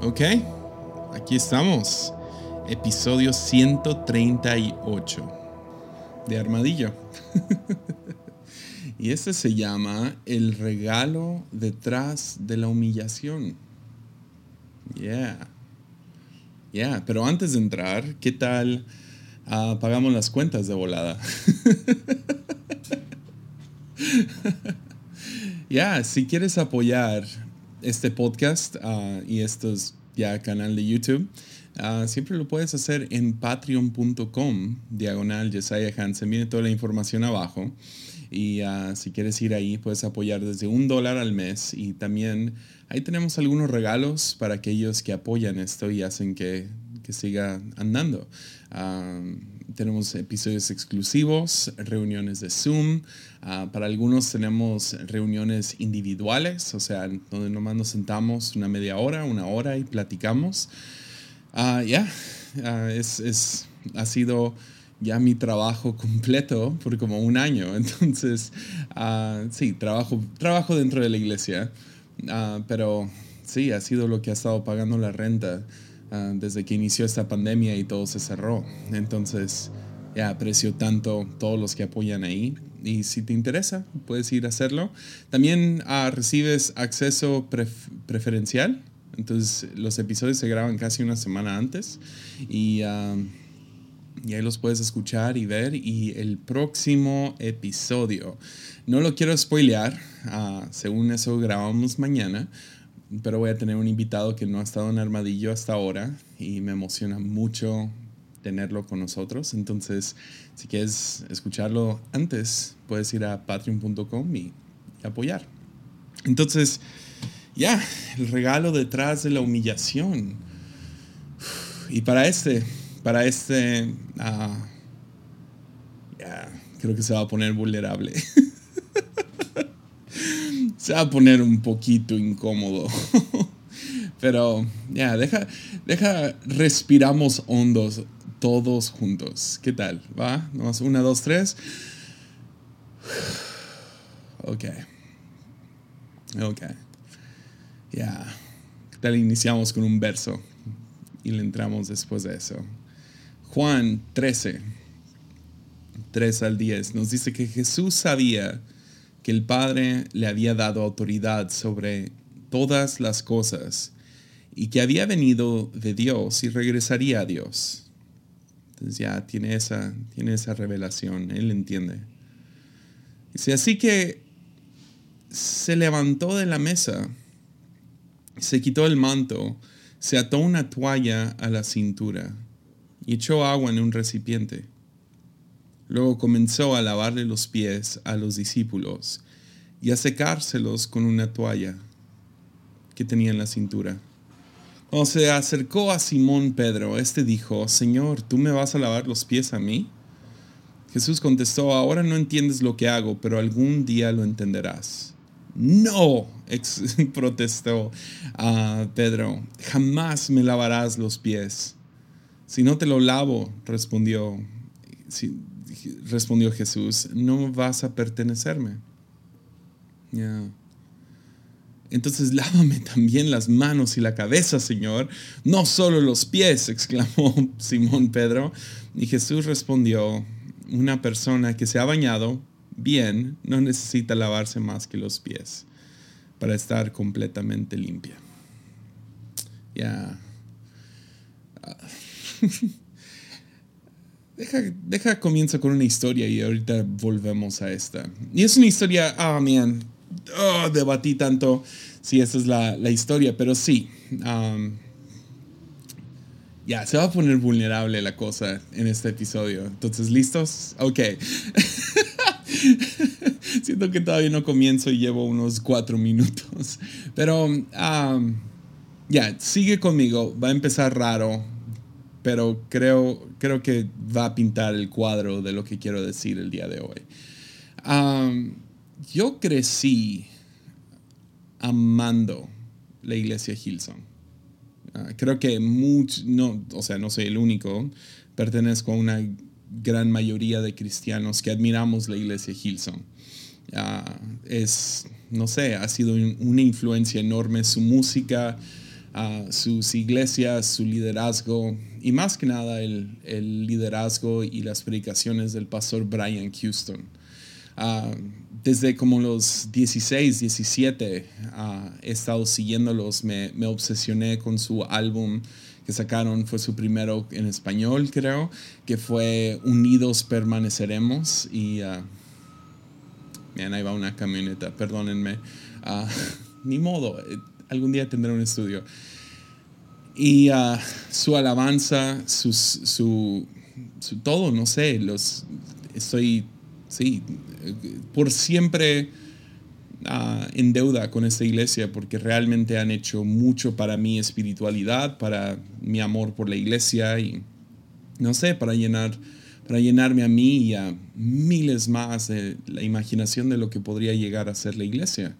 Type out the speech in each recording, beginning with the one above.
Ok, aquí estamos. Episodio 138 de Armadillo. y este se llama El regalo detrás de la humillación. Yeah. Yeah, pero antes de entrar, ¿qué tal uh, pagamos las cuentas de volada? Ya, si quieres apoyar este podcast uh, y estos ya canal de YouTube, uh, siempre lo puedes hacer en patreon.com, diagonal Jesiah Hansen. Viene toda la información abajo. Y uh, si quieres ir ahí, puedes apoyar desde un dólar al mes. Y también ahí tenemos algunos regalos para aquellos que apoyan esto y hacen que, que siga andando. Tenemos episodios exclusivos, reuniones de Zoom. Ah, para algunos tenemos reuniones individuales, o sea, donde nomás nos sentamos una media hora, una hora y platicamos. Ah, ya, ah, es, es, ha sido ya mi trabajo completo por como un año. Entonces, sí, trabajo, trabajo dentro de la iglesia, pero sí, ha sido lo que ha estado pagando la renta desde que inició esta pandemia y todo se cerró. Entonces, ya aprecio tanto todos los que apoyan ahí y si te interesa, puedes ir a hacerlo. También uh, recibes acceso preferencial. Entonces, los episodios se graban casi una semana antes y, uh, ahí los puedes escuchar y ver. Y el próximo episodio, no lo quiero spoilear, según eso grabamos mañana, pero voy a tener un invitado que no ha estado en Armadillo hasta ahora y me emociona mucho tenerlo con nosotros. Entonces, si quieres escucharlo antes, puedes ir a patreon.com y, apoyar. Entonces, ya, el regalo detrás de la humillación. Y para este, para este, uh, creo que se va a poner vulnerable. se va a poner un poquito incómodo. Pero ya, deja, deja, respiramos hondos todos juntos. ¿Qué tal? ¿Va? Una, dos, tres. Ok. Ok. Ya. ¿Qué tal? Iniciamos con un verso y le entramos después de eso. Juan 13, 3 al 10, nos dice que Jesús sabía que el Padre le había dado autoridad sobre todas las cosas y que había venido de Dios y regresaría a Dios. Entonces ya tiene esa, tiene esa revelación, él entiende. Dice, así que se levantó de la mesa, se quitó el manto, se ató una toalla a la cintura y echó agua en un recipiente. Luego comenzó a lavarle los pies a los discípulos y a secárselos con una toalla que tenía en la cintura. Cuando se acercó a Simón Pedro, este dijo, Señor, ¿tú me vas a lavar los pies a mí? Jesús contestó, ahora no entiendes lo que hago, pero algún día lo entenderás. No, protestó a Pedro, jamás me lavarás los pies. Si no te lo lavo, respondió, respondió Jesús, no vas a pertenecerme. Ya. Entonces lávame también las manos y la cabeza, Señor, no solo los pies, exclamó Simón Pedro. Y Jesús respondió, una persona que se ha bañado bien no necesita lavarse más que los pies para estar completamente limpia. Ya. deja, deja comienza con una historia y ahorita volvemos a esta. Y es una historia, ah, oh, man, debatí tanto si esa es la, historia, pero sí. ya, se va a poner vulnerable la cosa en este episodio. Entonces, ¿listos? Ok. Siento que todavía no comienzo y llevo unos cuatro minutos. Pero, ya, sigue conmigo. Va a empezar raro, pero creo, creo que va a pintar el cuadro de lo que quiero decir el día de hoy yo crecí amando la iglesia Hillsong. Ah, creo que mucho, no, o sea, no soy el único, pertenezco a una gran mayoría de cristianos que admiramos la iglesia Hillsong. Uh, es, no sé, ha sido una influencia enorme su música, sus iglesias, su liderazgo y más que nada el, liderazgo y las predicaciones del pastor Brian Houston. Ah, desde como los 16, 17 ah, he estado siguiéndolos, me, me, obsesioné con su álbum que sacaron, fue su primero en español creo, que fue Unidos Permaneceremos y... Uh, ahí va una camioneta, perdónenme. ni modo, eh, algún día tendré un estudio. Y uh, su alabanza, su, su, todo, no sé, los, estoy, sí, por siempre uh, en deuda con esta iglesia porque realmente han hecho mucho para mi espiritualidad, para mi amor por la iglesia y, no sé, para llenar para llenarme a mí y a miles más de la imaginación de lo que podría llegar a ser la iglesia.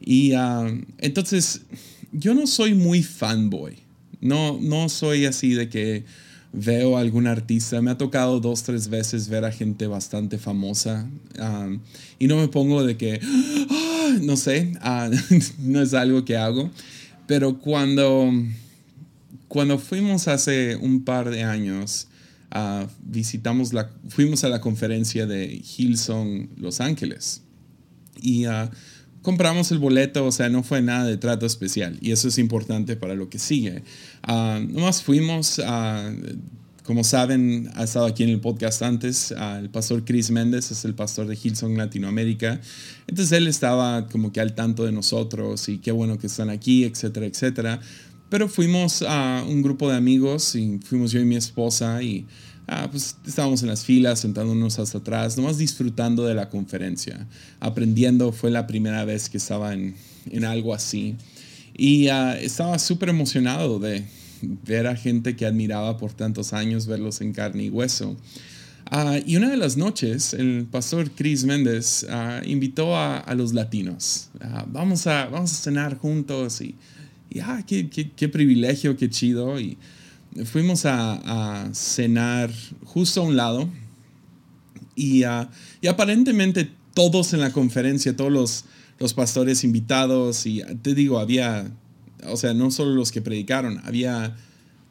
Y ah, entonces, yo no soy muy fanboy. No, no soy así de que veo a algún artista. Me ha tocado dos, tres veces ver a gente bastante famosa. Ah, y no me pongo de que, ah, no sé, no es algo que hago. Pero cuando, cuando fuimos hace un par de años, visitamos la, fuimos a la conferencia de Hillsong Los Ángeles. Y compramos el boleto, o sea, no fue nada de trato especial y eso es importante para lo que sigue. Uh, nomás fuimos, como saben, ha estado aquí en el podcast antes, el pastor Chris Méndez es el pastor de Hillsong Latinoamérica, entonces él estaba como que al tanto de nosotros y qué bueno que están aquí, etcétera, etcétera. Pero fuimos a un grupo de amigos y fuimos yo y mi esposa y Ah, pues estábamos en las filas, sentándonos hasta atrás, nomás disfrutando de la conferencia, aprendiendo. Fue la primera vez que estaba en, en algo así. Y ah, estaba súper emocionado de ver a gente que admiraba por tantos años, verlos en carne y hueso. Ah, y una de las noches, el pastor Chris Méndez invitó a, a, los latinos. vamos, a, vamos a cenar juntos y, y qué, qué, qué, privilegio, qué chido. Y fuimos a, cenar justo a un lado y, ah, y, aparentemente todos en la conferencia, todos los, los pastores invitados y te digo, había, o sea, no solo los que predicaron, había,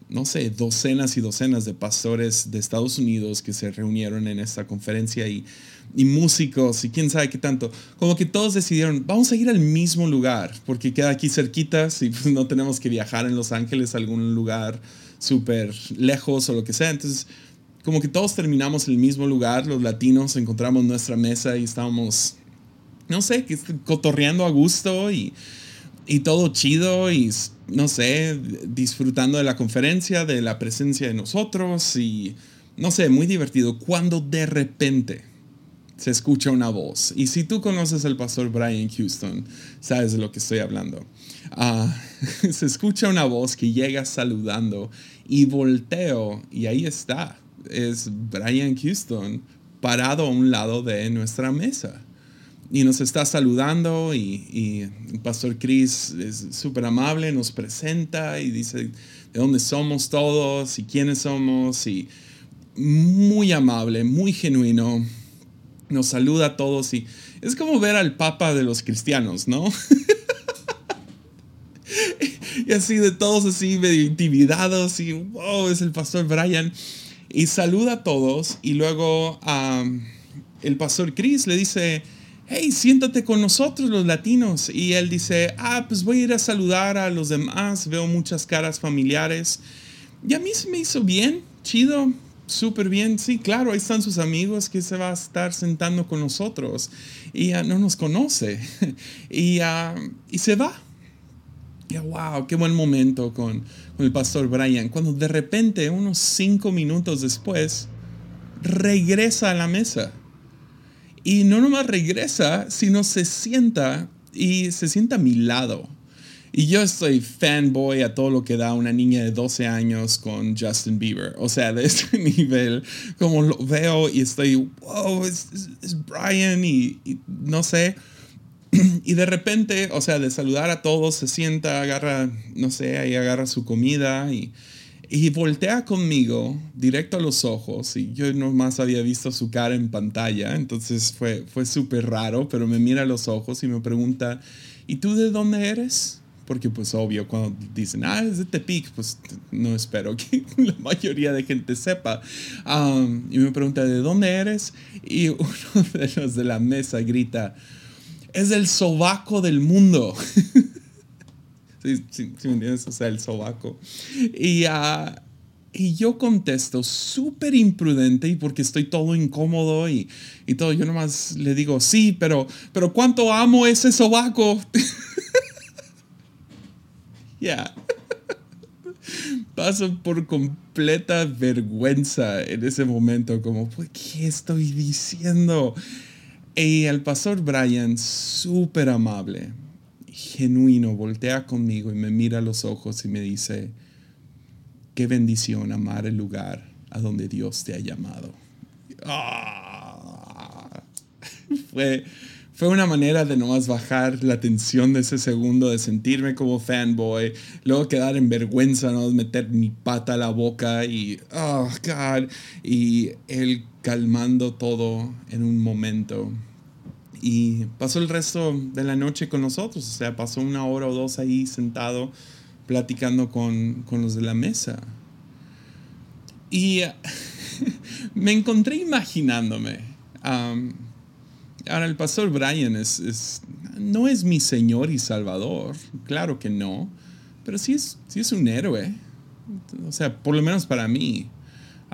no sé, docenas y docenas de pastores de Estados Unidos que se reunieron en esta conferencia y, y músicos y quién sabe qué tanto. Como que todos decidieron, vamos a ir al mismo lugar, porque queda aquí cerquita, pues no tenemos que viajar en Los Ángeles a algún lugar súper lejos o lo que sea. Entonces, como que todos terminamos en el mismo lugar, los latinos encontramos nuestra mesa y estábamos, no sé, cotorreando a gusto y, y todo chido y, no sé, disfrutando de la conferencia, de la presencia de nosotros y, no sé, muy divertido. Cuando de repente se escucha una voz. Y si tú conoces al pastor Brian Houston, sabes de lo que estoy hablando. Ah, se escucha una voz que llega saludando y volteo y ahí está. Es Brian Houston parado a un lado de nuestra mesa. Y nos está saludando y, el pastor Chris es súper amable, nos presenta y dice de dónde somos todos y quiénes somos y muy amable, muy genuino. Nos saluda a todos y es como ver al papa de los cristianos, ¿no? y así de todos así medio intimidados y wow, es el pastor Brian. Y saluda a todos y luego el pastor Chris le dice, hey, siéntate con nosotros los latinos. Y él dice, ah, pues voy a ir a saludar a los demás, veo muchas caras familiares. Y a mí se me hizo bien, chido, súper bien. Sí, claro, ahí están sus amigos que se va a estar sentando con nosotros. Y no nos conoce. y, y se va wow, qué buen momento con, el pastor Brian. Cuando de repente, unos cinco minutos después, regresa a la mesa. Y no nomás regresa, sino se sienta y se sienta a mi lado. Y yo estoy fanboy a todo lo que da una niña de 12 años con Justin Bieber. O sea, de este nivel, como lo veo y estoy, wow, es, Brian y, no sé, y de repente, o sea, de saludar a todos, se sienta, agarra, no sé, ahí agarra su comida y, y voltea conmigo directo a los ojos. Y yo nomás había visto su cara en pantalla, entonces fue, fue súper raro, pero me mira a los ojos y me pregunta, ¿y tú de dónde eres? Porque pues obvio, cuando dicen, ah, es de Tepic, pues no espero que la mayoría de gente sepa. Um, y me pregunta, ¿de dónde eres? Y uno de los de la mesa grita, es el sobaco del mundo. sí, sí, me entiendes? O sea, el sobaco. Y, uh, y yo contesto súper imprudente y porque estoy todo incómodo y, y, todo, yo nomás le digo, sí, pero, pero ¿cuánto amo ese sobaco? Ya. Paso por completa vergüenza en ese momento, como, ¿qué estoy diciendo? Y el pastor Brian, súper amable, genuino, voltea conmigo y me mira a los ojos y me dice, qué bendición amar el lugar a donde Dios te ha llamado. Ah, fue fue una manera de nomás bajar la tensión de ese segundo, de sentirme como fanboy, luego quedar en vergüenza, no meter mi pata a la boca y, oh, God, y él calmando todo en un momento. Y pasó el resto de la noche con nosotros, o sea, pasó una hora o dos ahí sentado platicando con, con los de la mesa. Y me encontré imaginándome. Ahora, el pastor Brian es, no es mi Señor y Salvador, claro que no, pero sí es, sí es un héroe. O sea, por lo menos para mí.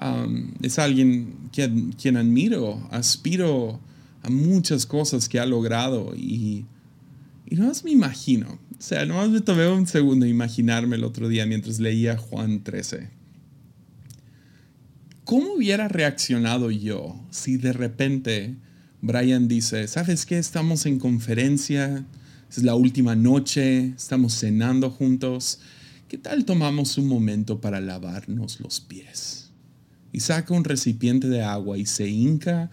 Um, es alguien quien, quien admiro, aspiro a muchas cosas que ha logrado y, y más me imagino. O sea, nomás me tomé un segundo imaginarme el otro día mientras leía Juan 13. ¿Cómo hubiera reaccionado yo si de repente Brian dice, ¿sabes qué? Estamos en conferencia, es la última noche, estamos cenando juntos. ¿Qué tal tomamos un momento para lavarnos los pies? Y saca un recipiente de agua y se hinca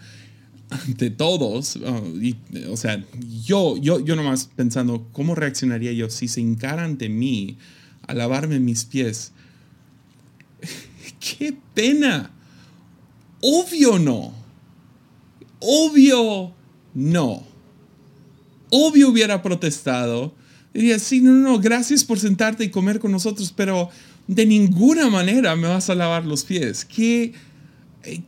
ante todos. Oh, y, o sea, yo, yo, yo nomás pensando, ¿cómo reaccionaría yo si se hincara ante mí a lavarme mis pies? ¡Qué pena! Obvio no Obvio, no. Obvio hubiera protestado. Diría, sí, no, no, gracias por sentarte y comer con nosotros, pero de ninguna manera me vas a lavar los pies. Qué,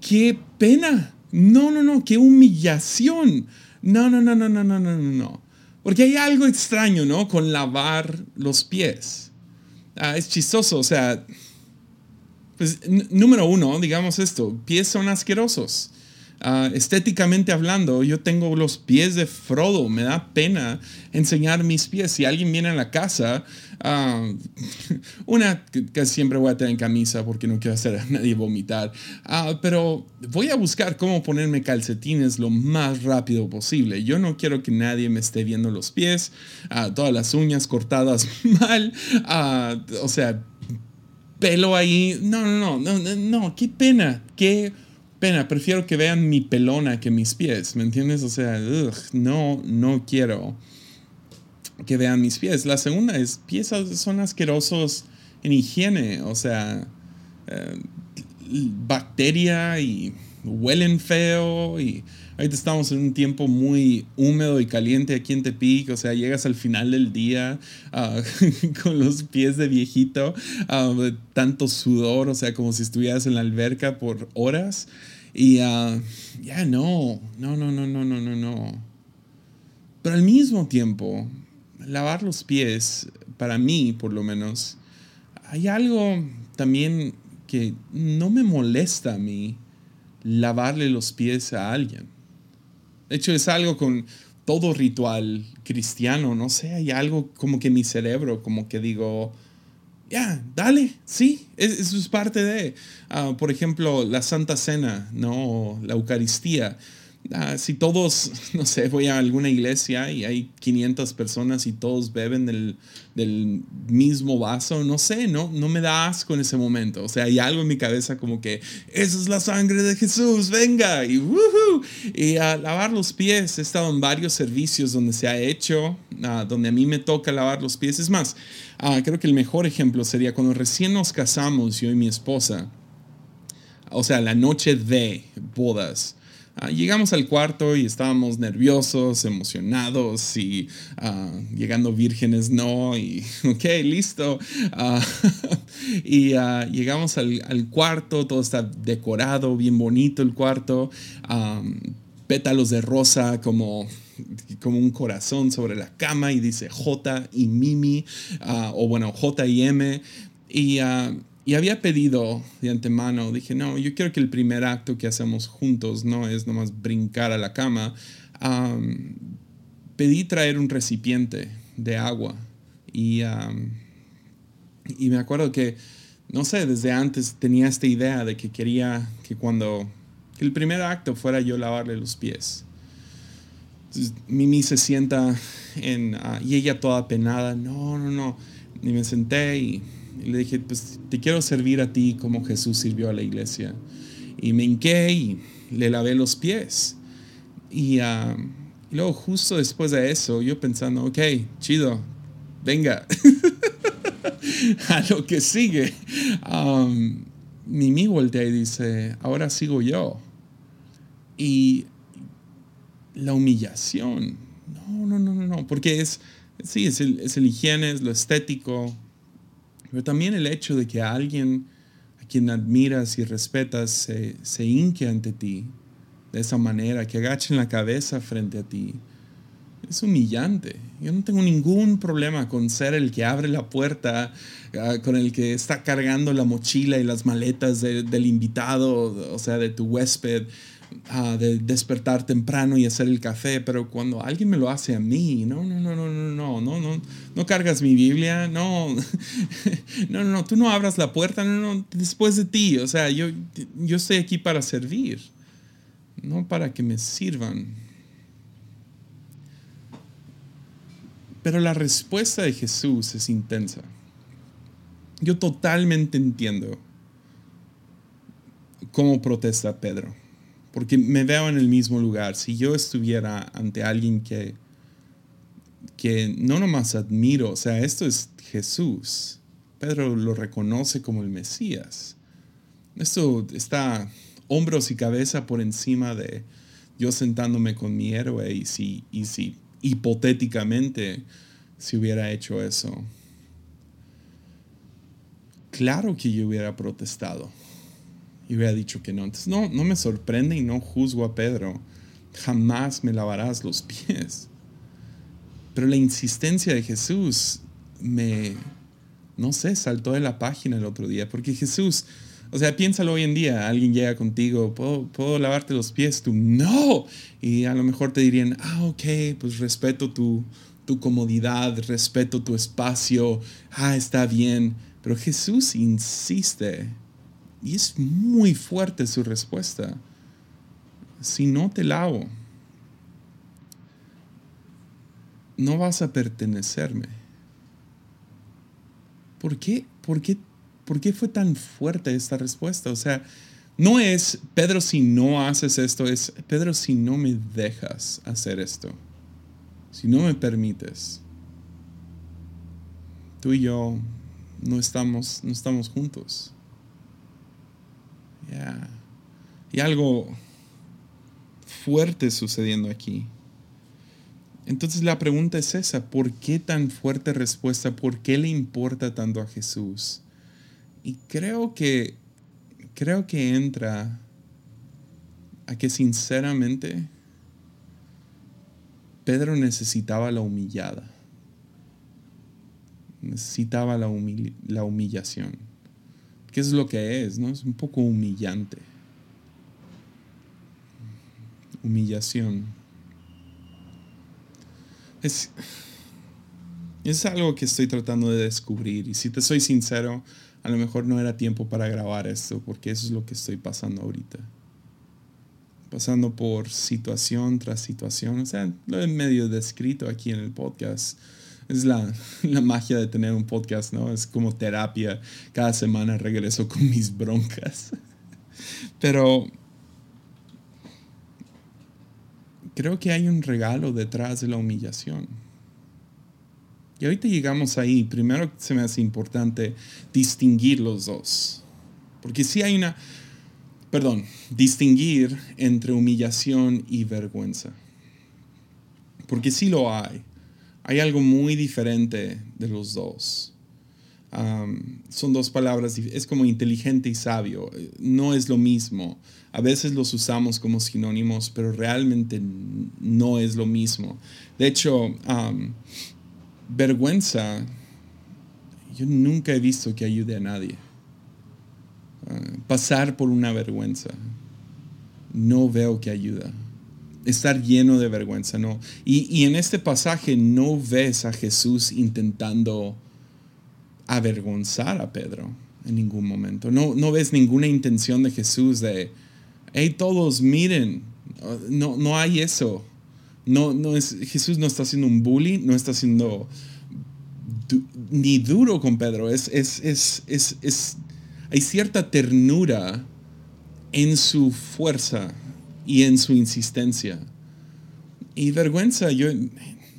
qué pena. No, no, no, qué humillación. No, no, no, no, no, no, no, no. Porque hay algo extraño, ¿no? Con lavar los pies. Ah, es chistoso, o sea, pues número uno, digamos esto, pies son asquerosos. Ah, estéticamente hablando, yo tengo los pies de Frodo, me da pena enseñar mis pies. Si alguien viene a la casa, ah, una que, siempre voy a tener en camisa porque no quiero hacer a nadie vomitar, uh, pero voy a buscar cómo ponerme calcetines lo más rápido posible. Yo no quiero que nadie me esté viendo los pies, todas las uñas cortadas mal, o sea, pelo ahí. No, no, no, no, no, qué pena, qué pena, prefiero que vean mi pelona que mis pies, ¿me entiendes? O sea, no, no quiero que vean mis pies. La segunda es, pies son asquerosos en higiene, o sea, eh, bacteria y huelen feo y ahorita estamos en un tiempo muy húmedo y caliente aquí en Tepic, o sea, llegas al final del día ah, con los pies de viejito, uh, tanto sudor, o sea, como si estuvieras en la alberca por horas. Y ah, ya no, no, no, no, no, no, no, no. Pero al mismo tiempo, lavar los pies, para mí por lo menos, hay algo también que no me molesta a mí lavarle los pies a alguien. De hecho, es algo con todo ritual cristiano, no sé, hay algo como que mi cerebro, como que digo, ya, dale, sí, eso es parte de, ah, por ejemplo, la Santa Cena, ¿no? La Eucaristía. Ah, si todos, no sé, voy a alguna iglesia y hay 500 personas y todos beben del, del, mismo vaso, no sé, no, no me da asco en ese momento. O sea, hay algo en mi cabeza como que, esa es la sangre de Jesús, venga, y, y a lavar los pies. He estado en varios servicios donde se ha hecho, ah, donde a mí me toca lavar los pies. Es más, ah, creo que el mejor ejemplo sería cuando recién nos casamos, yo y mi esposa. O sea, la noche de bodas Ah, llegamos al cuarto y estábamos nerviosos, emocionados y ah, llegando vírgenes no y ok, listo. Ah, y llegamos al, cuarto, todo está decorado, bien bonito el cuarto, pétalos de rosa como como un corazón sobre la cama y dice J y Mimi, o bueno, J y M. Y y había pedido de antemano, dije, no, yo quiero que el primer acto que hacemos juntos no es nomás brincar a la cama. pedí traer un recipiente de agua y, y me acuerdo que, no sé, desde antes tenía esta idea de que quería que cuando el primer acto fuera yo lavarle los pies. Mimi se sienta en, ah, y ella toda penada, no, no, no. Y me senté y y le dije, pues te quiero servir a ti como Jesús sirvió a la iglesia. Y me hinqué y le lavé los pies. Y, ah, luego justo después de eso, yo pensando, ok, chido, venga, a lo que sigue. Um, Mimi voltea y dice, ahora sigo yo. Y la humillación, no, no, no, no, no, porque es, sí, es el, es el higiene, es lo estético, pero también el hecho de que alguien a quien admiras y respetas se, se hinque ante ti de esa manera, que agachen la cabeza frente a ti, es humillante. Yo no tengo ningún problema con ser el que abre la puerta, ah, con el que está cargando la mochila y las maletas del invitado, o sea, de tu huésped de despertar temprano y hacer el café, pero cuando alguien me lo hace a mí, no, no, no, no, no, no, no, no, no cargas mi Biblia, no, no, no, tú no abras la puerta, no, no, después de ti, o sea, yo, yo estoy aquí para servir, no para que me sirvan. Pero la respuesta de Jesús es intensa. Yo totalmente entiendo cómo protesta Pedro porque me veo en el mismo lugar. Si yo estuviera ante alguien que, que no nomás admiro, o sea, esto es Jesús. Pedro lo reconoce como el Mesías. Esto está hombros y cabeza por encima de yo sentándome con mi héroe y si, y hipotéticamente si hubiera hecho eso. Claro que yo hubiera protestado y hubiera dicho que no. Entonces no, no me sorprende y no juzgo a Pedro. Jamás me lavarás los pies. Pero la insistencia de Jesús me, no sé, saltó de la página el otro día. Porque Jesús, o sea, piénsalo hoy en día, alguien llega contigo, ¿puedo, ¿puedo lavarte los pies? Tú, no. Y a lo mejor te dirían, ah, ok, pues respeto tu, tu comodidad, respeto tu espacio, ah, está bien. Pero Jesús insiste y es muy fuerte su respuesta. Si no te lavo, no vas a pertenecerme. ¿Por qué? ¿Por qué? ¿Por qué fue tan fuerte esta respuesta? O sea, no es, Pedro, si no haces esto, es, Pedro, si no me dejas hacer esto, si no me permites, tú y yo no estamos, no estamos juntos. Y algo fuerte sucediendo aquí. Entonces la pregunta es esa, ¿por qué tan fuerte respuesta? ¿Por qué le importa tanto a Jesús? Y creo que creo que entra a que sinceramente Pedro necesitaba la humillada. Necesitaba la, la humillación. ¿Qué es lo que es? ¿no? Es un poco humillante. Humillación. Es, es algo que estoy tratando de descubrir y si te soy sincero, a lo mejor no era tiempo para grabar esto porque eso es lo que estoy pasando ahorita. Pasando por situación tras situación, o sea, lo he medio descrito aquí en el podcast es la, magia de tener un podcast, ¿no? Es como terapia. Cada semana regreso con mis broncas. Pero creo que hay un regalo detrás de la humillación. Y ahorita llegamos ahí. Primero se me hace importante distinguir los dos. Porque si hay una... perdón, distinguir entre humillación y vergüenza. Porque sí lo hay. Hay algo muy diferente de los dos. son dos palabras, es como inteligente y sabio. No es lo mismo. A veces los usamos como sinónimos, pero realmente no es lo mismo. De hecho, vergüenza, yo nunca he visto que ayude a nadie. Ah, pasar por una vergüenza, no veo que ayuda. Estar lleno de vergüenza, no. Y, en este pasaje no ves a Jesús intentando avergonzar a Pedro en ningún momento. No, no ves ninguna intención de Jesús de, hey, todos miren, no, no hay eso. No, no es, Jesús no está haciendo un bully, no está haciendo ni duro con Pedro. Es, es, es, es, hay cierta ternura en su fuerza y en su insistencia. Y vergüenza, yo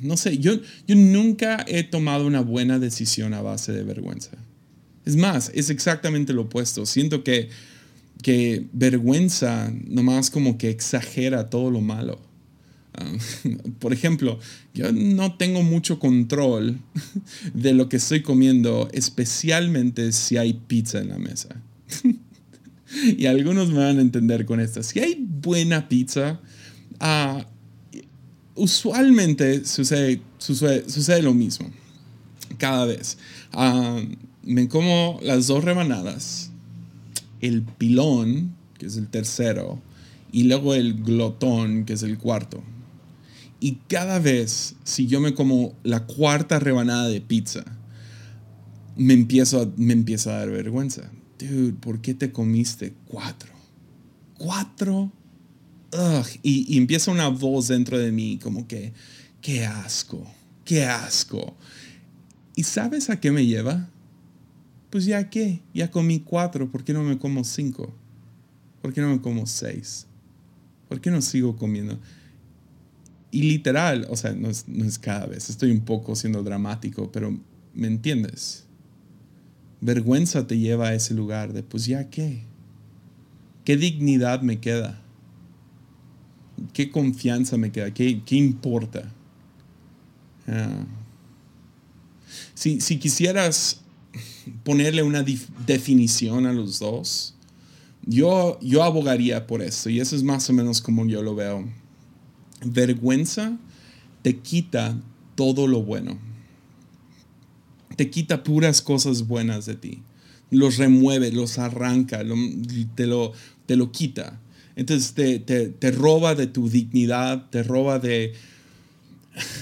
no sé, yo, yo nunca he tomado una buena decisión a base de vergüenza. Es más, es exactamente lo opuesto. Siento que, que vergüenza nomás como que exagera todo lo malo. Ah, por ejemplo, yo no tengo mucho control de lo que estoy comiendo, especialmente si hay pizza en la mesa. y algunos me van a entender con esto. Si hay buena pizza, uh, usualmente sucede, sucede, lo mismo. Cada vez. Uh, me como las dos rebanadas, el pilón, que es el tercero, y luego el glotón, que es el cuarto. Y cada vez, si yo me como la cuarta rebanada de pizza, me, empiezo me empieza a dar vergüenza dude, ¿por qué te comiste cuatro? ¿Cuatro? Y, empieza una voz dentro de mí como que, qué asco, qué asco. ¿Y sabes a qué me lleva? Pues ya qué, ya comí cuatro, ¿por qué no me como cinco? ¿Por qué no me como seis? ¿Por qué no sigo comiendo? Y literal, o sea, no es, no es cada vez, estoy un poco siendo dramático, pero ¿me entiendes? Vergüenza te lleva a ese lugar de, pues ya qué, qué dignidad me queda, qué confianza me queda, qué, qué importa. Ah. Si, quisieras ponerle una definición a los dos, yo, yo abogaría por eso, y eso es más o menos como yo lo veo. Vergüenza te quita todo lo bueno te quita puras cosas buenas de ti. Los remueve, los arranca, te, lo, te lo quita. Entonces te, roba de tu dignidad, te roba de,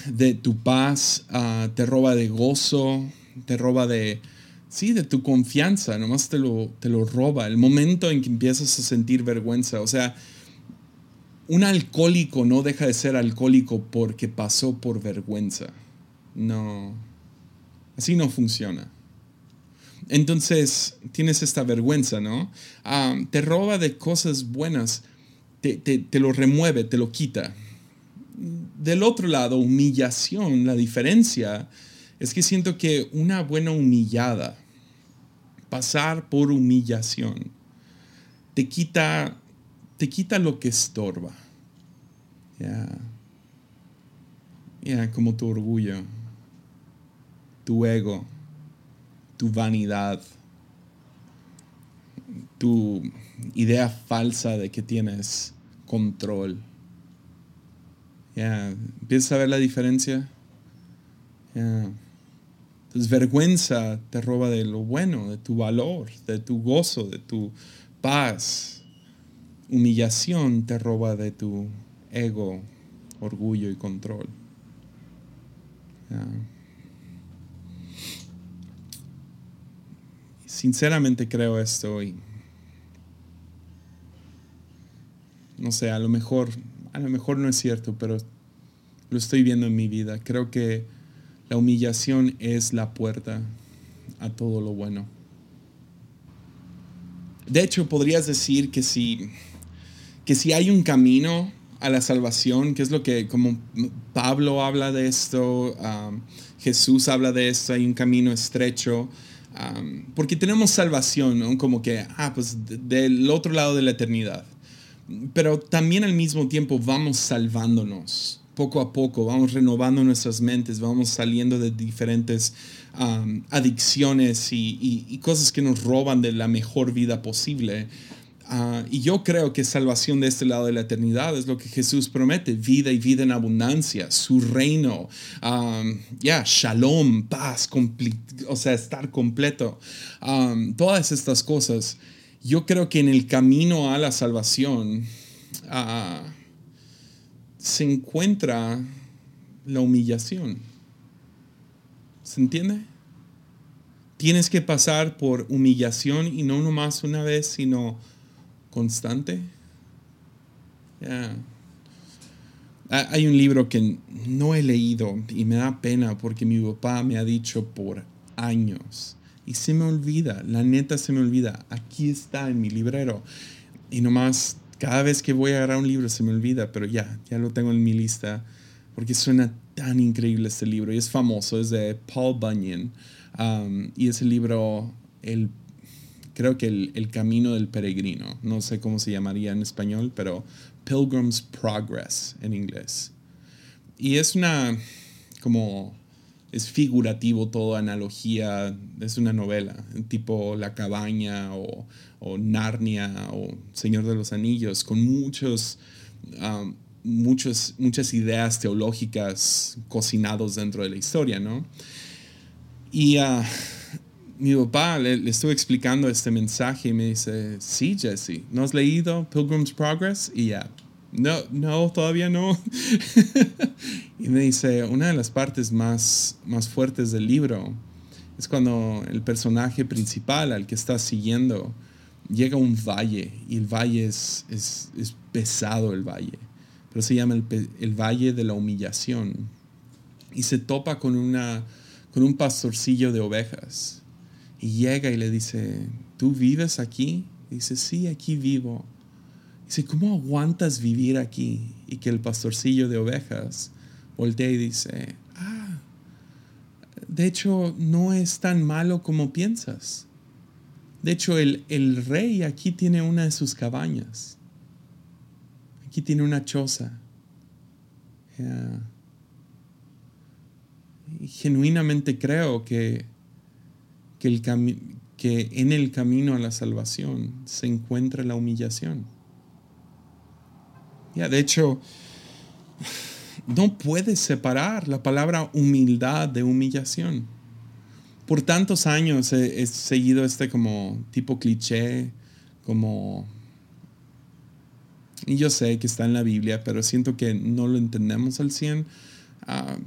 de tu paz, ah, te roba de gozo, te roba de, sí, de tu confianza, nomás te lo, te lo roba. El momento en que empiezas a sentir vergüenza, o sea, un alcohólico no deja de ser alcohólico porque pasó por vergüenza. No, Así no funciona. Entonces tienes esta vergüenza, ¿no? Ah, te roba de cosas buenas, te, te, lo remueve, te lo quita. Del otro lado, humillación, la diferencia es que siento que una buena humillada, pasar por humillación, te quita, te quita lo que estorba. Ya. Ya, como tu orgullo tu ego, tu vanidad, tu idea falsa de que tienes control. Ya, ¿Empiezas a ver la diferencia? Entonces, vergüenza te roba de lo bueno, de tu valor, de tu gozo, de tu paz. Humillación te roba de tu ego, orgullo y control. Sinceramente creo esto y no sé, a lo mejor, a lo mejor no es cierto, pero lo estoy viendo en mi vida. Creo que la humillación es la puerta a todo lo bueno. De hecho, podrías decir que si, que si hay un camino a la salvación, que es lo que como Pablo habla de esto, um, Jesús habla de esto, hay un camino estrecho, porque tenemos salvación, como que, ah, pues del otro lado de la eternidad. Pero también al mismo tiempo vamos salvándonos poco a poco, vamos renovando nuestras mentes, vamos saliendo de diferentes adicciones y, cosas que nos roban de la mejor vida posible. Ah, y yo creo que salvación de este lado de la eternidad es lo que Jesús promete, vida y vida en abundancia, su reino, ya, shalom, paz, o sea, estar completo, todas estas cosas. Yo creo que en el camino a la salvación uh, se encuentra la humillación. ¿Se entiende? Tienes que pasar por humillación y no nomás una vez, sino constante. Hay un libro que no he leído y me da pena porque mi papá me ha dicho por años y se me olvida, la neta se me olvida. Aquí está en mi librero y nomás cada vez que voy a agarrar un libro se me olvida, pero ya, ya lo tengo en mi lista porque suena tan increíble este libro y es famoso, es de Paul Bunyan um, y es el libro El creo que el, camino del peregrino, no sé cómo se llamaría en español, pero Pilgrim's Progress en inglés. Y es una, como, es figurativo todo, analogía, es una novela, tipo La cabaña o, Narnia o Señor de los Anillos, con muchos... Um, muchos, muchas ideas teológicas cocinados dentro de la historia, ¿no? Y uh, mi papá le, estuve explicando este mensaje y me dice, sí, Jesse, ¿no has leído Pilgrim's Progress? Y ya, no, no, todavía no. y me dice, una de las partes más, más fuertes del libro es cuando el personaje principal al que está siguiendo llega a un valle y el valle es, es, es pesado el valle, pero se llama el, el, valle de la humillación y se topa con, una, con un pastorcillo de ovejas y llega y le dice, ¿tú vives aquí? dice, sí, aquí vivo. dice, ¿cómo aguantas vivir aquí? Y que el pastorcillo de ovejas voltea y dice, ah, de hecho no es tan malo como piensas. De hecho, el, el rey aquí tiene una de sus cabañas. Aquí tiene una choza. Y genuinamente creo que que, el que en el camino a la salvación se encuentra la humillación. Ya, de hecho, no puedes separar la palabra humildad de humillación. Por tantos años he, seguido este como tipo cliché, como... Y yo sé que está en la Biblia, pero siento que no lo entendemos al 100. Ah,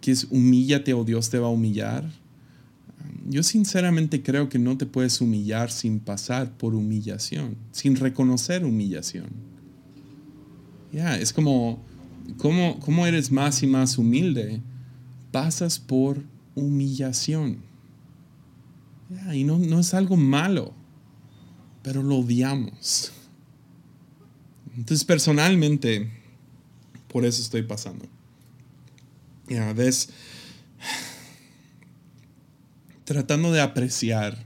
que es humíllate o Dios te va a humillar yo sinceramente creo que no te puedes humillar sin pasar por humillación, sin reconocer humillación. Ya, es como, ¿cómo, eres más y más humilde? Pasas por humillación. y no, no es algo malo, pero lo odiamos. Entonces, personalmente, por eso estoy pasando. Ya, ves tratando de apreciar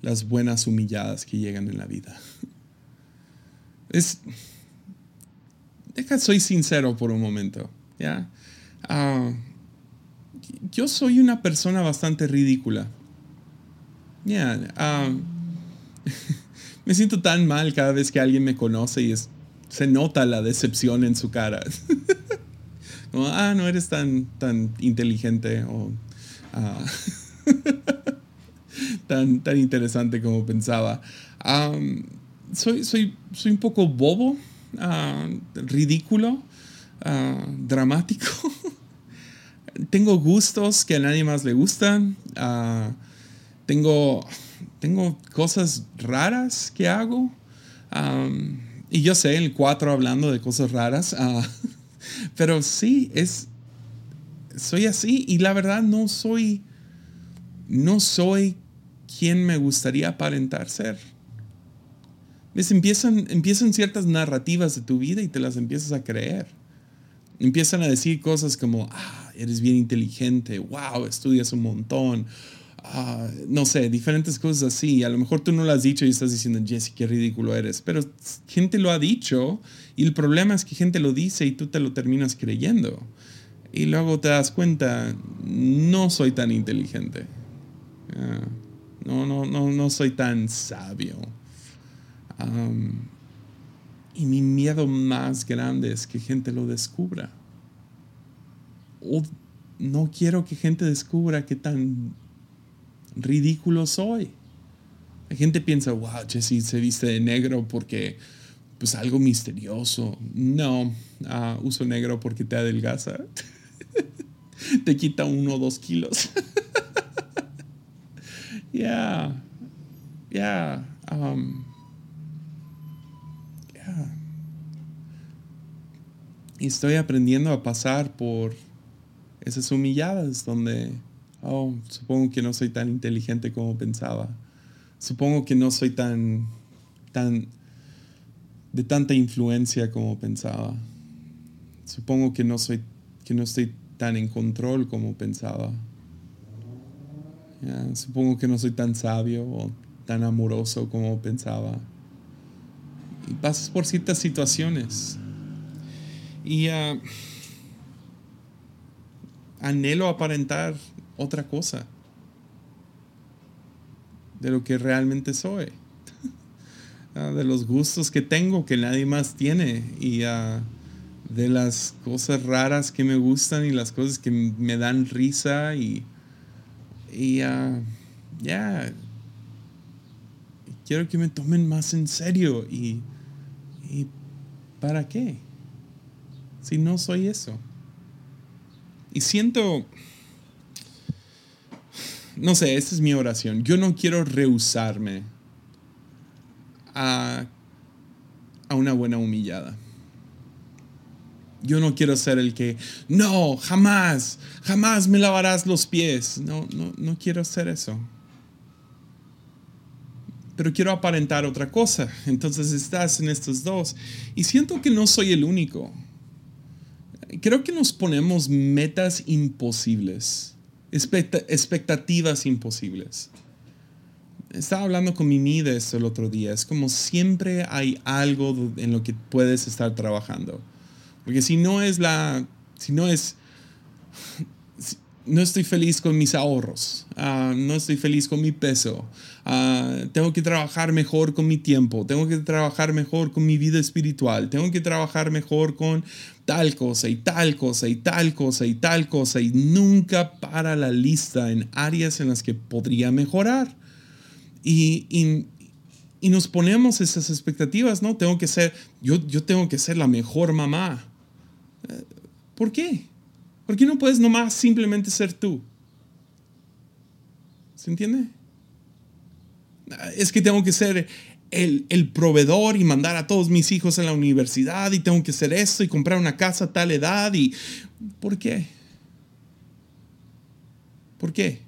las buenas humilladas que llegan en la vida. Es. Deja, soy sincero por un momento, ¿ya? Ah, yo soy una persona bastante ridícula. Ah, me siento tan mal cada vez que alguien me conoce y se nota la decepción en su cara. Como, ah, no eres tan, tan inteligente o... Ah, tan, tan interesante como pensaba. soy, soy, soy un poco bobo, ah, ridículo, ah, dramático. tengo gustos que a nadie más le gustan. Ah, tengo, tengo cosas raras que hago. y yo sé, el 4 hablando de cosas raras. pero sí, es, soy así y la verdad no soy no soy quien me gustaría aparentar ser. ¿Ves? Empiezan, empiezan ciertas narrativas de tu vida y te las empiezas a creer. Empiezan a decir cosas como, ah, eres bien inteligente, wow, estudias un montón, ah, no sé, diferentes cosas así. A lo mejor tú no lo has dicho y estás diciendo, Jesse, qué ridículo eres. Pero gente lo ha dicho y el problema es que gente lo dice y tú te lo terminas creyendo. Y luego te das cuenta, no soy tan inteligente. No, no, no, no soy tan sabio. y mi miedo más grande es que gente lo descubra. O no quiero que gente descubra qué tan ridículo soy. La gente piensa, wow, Jesse se viste de negro porque, pues, algo misterioso. No, ah, uso negro porque te adelgaza. te quita uno o dos kilos. yeah, yeah, um, yeah. Y estoy aprendiendo a pasar por esas humilladas donde, oh, supongo que no soy tan inteligente como pensaba. Supongo que no soy tan, tan, de tanta influencia como pensaba. Supongo que no soy, que no estoy tan en control como pensaba. Supongo que no soy tan sabio o tan amoroso como pensaba. Y pasas por ciertas situaciones. Y uh, anhelo aparentar otra cosa de lo que realmente soy, ah, de los gustos que tengo que nadie más tiene y ah, de las cosas raras que me gustan y las cosas que me dan risa y, y ah, ya, quiero que me tomen más en serio y, y ¿para qué? Si no soy eso. Y siento, no sé, esta es mi oración. Yo no quiero rehusarme a, a una buena humillada. Yo no quiero ser el que, no, jamás, jamás me lavarás los pies. No, no, no quiero hacer eso. Pero quiero aparentar otra cosa. Entonces estás en estos dos. Y siento que no soy el único creo que nos ponemos metas imposibles, expectativas imposibles. Estaba hablando con Mimi de esto el otro día. Es como siempre hay algo en lo que puedes estar trabajando. Porque si no es la, si no es, no estoy feliz con mis ahorros, ah, no estoy feliz con mi peso, ah, tengo que trabajar mejor con mi tiempo, tengo que trabajar mejor con mi vida espiritual, tengo que trabajar mejor con tal cosa y tal cosa y tal cosa y tal cosa y nunca para la lista en áreas en las que podría mejorar. Y, y, nos ponemos esas expectativas, ¿no? Tengo que ser, yo, yo tengo que ser la mejor mamá. ¿Por qué? ¿Por qué no puedes nomás simplemente ser tú? ¿Se entiende? Es que tengo que ser el, el, proveedor y mandar a todos mis hijos a la universidad y tengo que hacer esto y comprar una casa a tal edad y... ¿Por qué? ¿Por qué?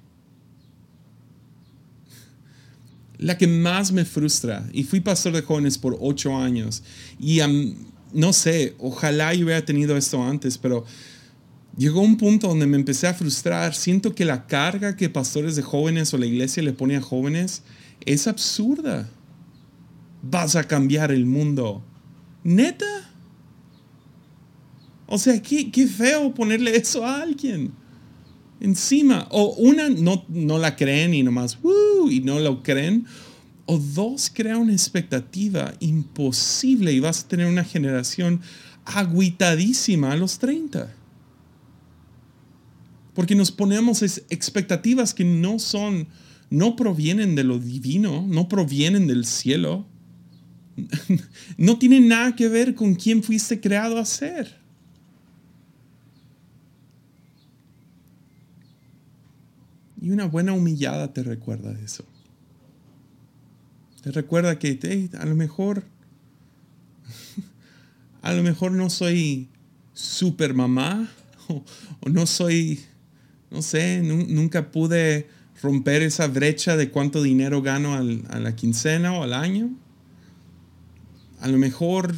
La que más me frustra, y fui pastor de jóvenes por ocho años, y no sé, ojalá yo hubiera tenido esto antes, pero Llegó un punto donde me empecé a frustrar. Siento que la carga que pastores de jóvenes o la iglesia le pone a jóvenes es absurda. Vas a cambiar el mundo. ¿Neta? O sea, qué, qué feo ponerle eso a alguien. Encima. O una, no, no la creen y nomás, y no lo creen. O dos, crea una expectativa imposible y vas a tener una generación aguitadísima a los 30 porque nos ponemos expectativas que no son, no provienen de lo divino, no provienen del cielo. No tienen nada que ver con quién fuiste creado a ser. Y una buena humillada te recuerda eso. Te recuerda que a lo mejor, a lo mejor no soy super mamá o no soy no sé, nunca pude romper esa brecha de cuánto dinero gano a la quincena o al año. A lo mejor,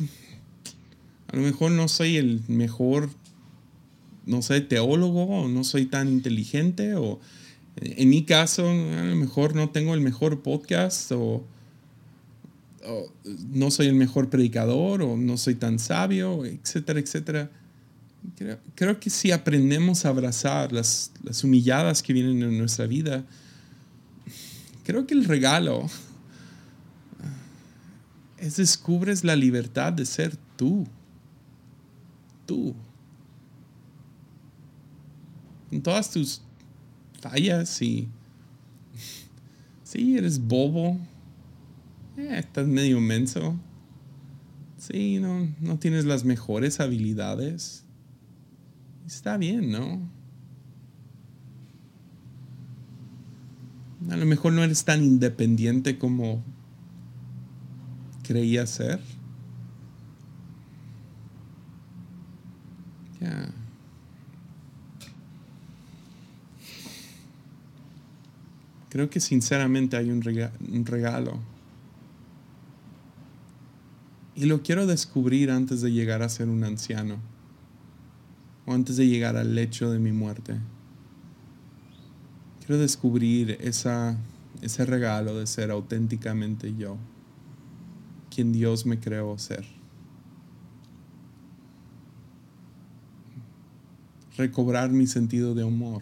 a lo mejor no soy el mejor, no sé, teólogo o no soy tan inteligente o En mi caso, a lo mejor no tengo el mejor podcast o, no soy el mejor predicador o no soy tan sabio, etcétera, etcétera. Creo, que si aprendemos a abrazar las, las humilladas que vienen en nuestra vida, creo que el regalo es descubres la libertad de ser tú. Tú. En todas tus fallas y... Sí, eres bobo. Eh, estás medio menso. Sí, no, no tienes las mejores habilidades. Está bien, ¿no? A lo mejor no eres tan independiente como creía ser. Creo que sinceramente hay un, regalo. Y lo quiero descubrir antes de llegar a ser un anciano. O antes de llegar al lecho de mi muerte. Quiero descubrir esa, ese regalo de ser auténticamente yo. Quien Dios me creó ser. Recobrar mi sentido de humor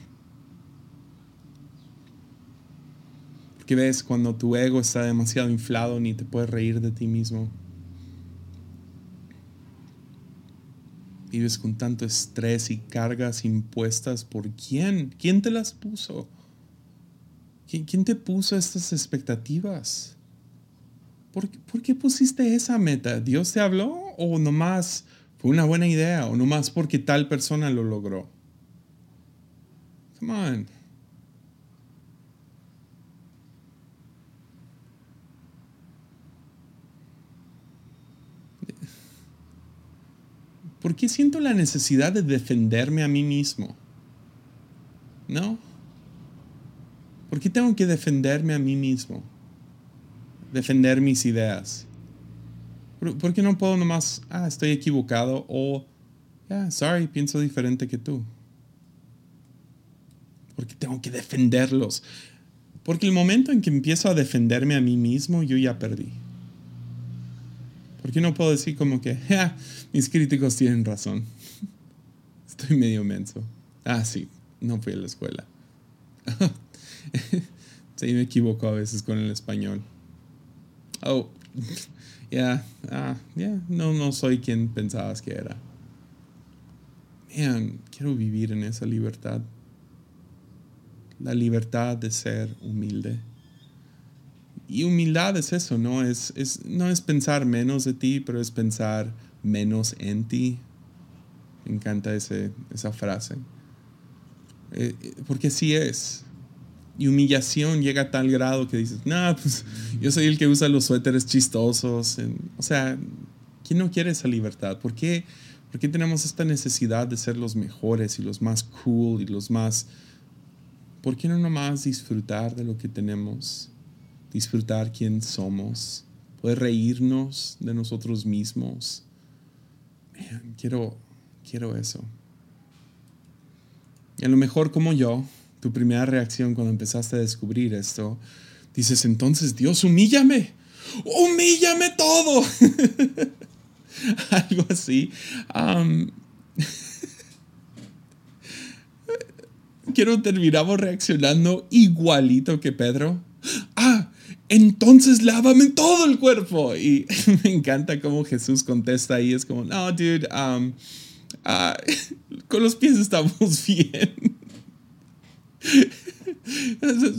Que ves cuando tu ego está demasiado inflado ni te puedes reír de ti mismo. Vives con tanto estrés y cargas impuestas por quién? ¿Quién te las puso? ¿Quién, te puso estas expectativas? ¿Por, ¿Por, qué pusiste esa meta? ¿Dios te habló o nomás fue una buena idea o nomás porque tal persona lo logró? Come on. ¿Por qué siento la necesidad de defenderme a mí mismo? ¿No? ¿Por qué tengo que defenderme a mí mismo? Defender mis ideas. ¿Por, qué no puedo nomás, ah, estoy equivocado o, yeah, sorry, pienso diferente que tú? ¿Por qué tengo que defenderlos? Porque el momento en que empiezo a defenderme a mí mismo, yo ya perdí. ¿Por qué no puedo decir como que, mis críticos tienen razón? Estoy medio menso. Ah, sí, no fui a la escuela. sí, me equivoco a veces con el español. Oh, ya, ah, ya, no, no soy quien pensabas que era. Man, quiero vivir en esa libertad. La libertad de ser humilde. Y humildad es eso, ¿no? Es, es, no es pensar menos de ti, pero es pensar menos en ti. Me encanta ese, esa frase. Eh, eh, porque así es. Y humillación llega a tal grado que dices, no, pues yo soy el que usa los suéteres chistosos. O sea, ¿quién no quiere esa libertad? ¿Por qué, ¿Por qué tenemos esta necesidad de ser los mejores y los más cool y los más... ¿Por qué no nomás disfrutar de lo que tenemos? Disfrutar quién somos, poder reírnos de nosotros mismos. quiero, quiero eso. Y a lo mejor como yo, tu primera reacción cuando empezaste a descubrir esto, dices entonces, Dios, humíllame, humíllame todo. Algo así. quiero terminamos reaccionando igualito que Pedro. Ah, entonces lávame todo el cuerpo. Y me encanta cómo Jesús contesta ahí. Es como, no, dude, um, ah, con los pies estamos bien.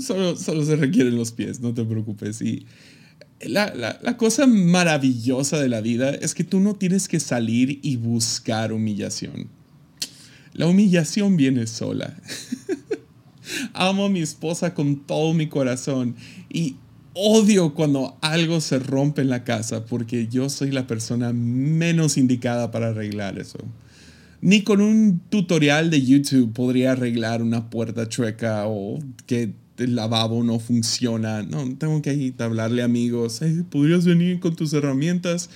solo, se requieren los pies, no te preocupes. Y la, la, cosa maravillosa de la vida es que tú no tienes que salir y buscar humillación. La humillación viene sola. Amo a mi esposa con todo mi corazón y odio cuando algo se rompe en la casa porque yo soy la persona menos indicada para arreglar eso. Ni con un tutorial de YouTube podría arreglar una puerta chueca o que el lavabo no funciona. No, tengo que ir a hablarle a amigos. ¿Podrías venir con tus herramientas?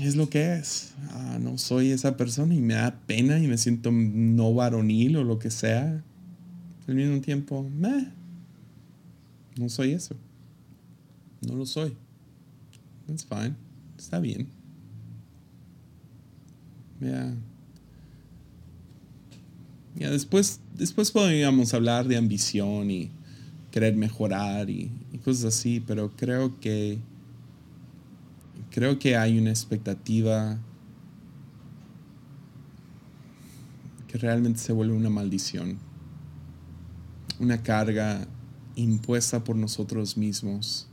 Es lo que es. Ah, no soy esa persona y me da pena y me siento no varonil o lo que sea. Al mismo tiempo, no soy eso. No lo soy. Está bien. Ya. Ya después, después podríamos hablar de ambición y querer mejorar y, y cosas así, pero creo que creo que hay una expectativa que realmente se vuelve una maldición, una carga impuesta por nosotros mismos,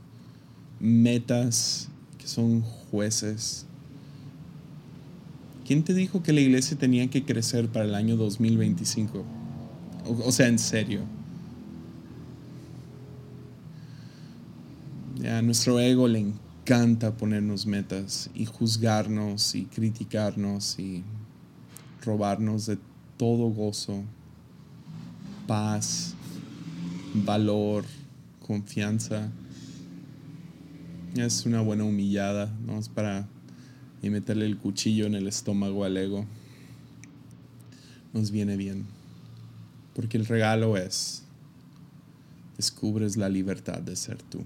metas que son jueces. ¿Quién te dijo que la iglesia tenía que crecer para el año 2025? O, sea, en serio. A nuestro ego le encanta ponernos metas y juzgarnos y criticarnos y robarnos de todo gozo, paz, valor, confianza. Es una buena humillada, ¿no? Es para y meterle el cuchillo en el estómago al ego. Nos viene bien. Porque el regalo es, descubres la libertad de ser tú.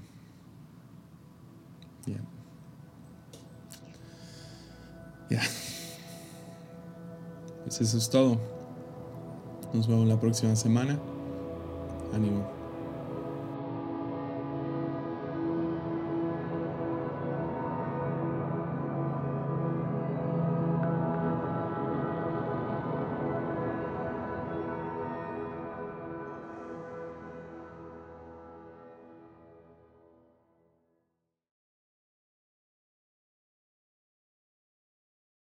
Ya. Ya. Pues eso es todo. Nos vemos la próxima semana. anyway.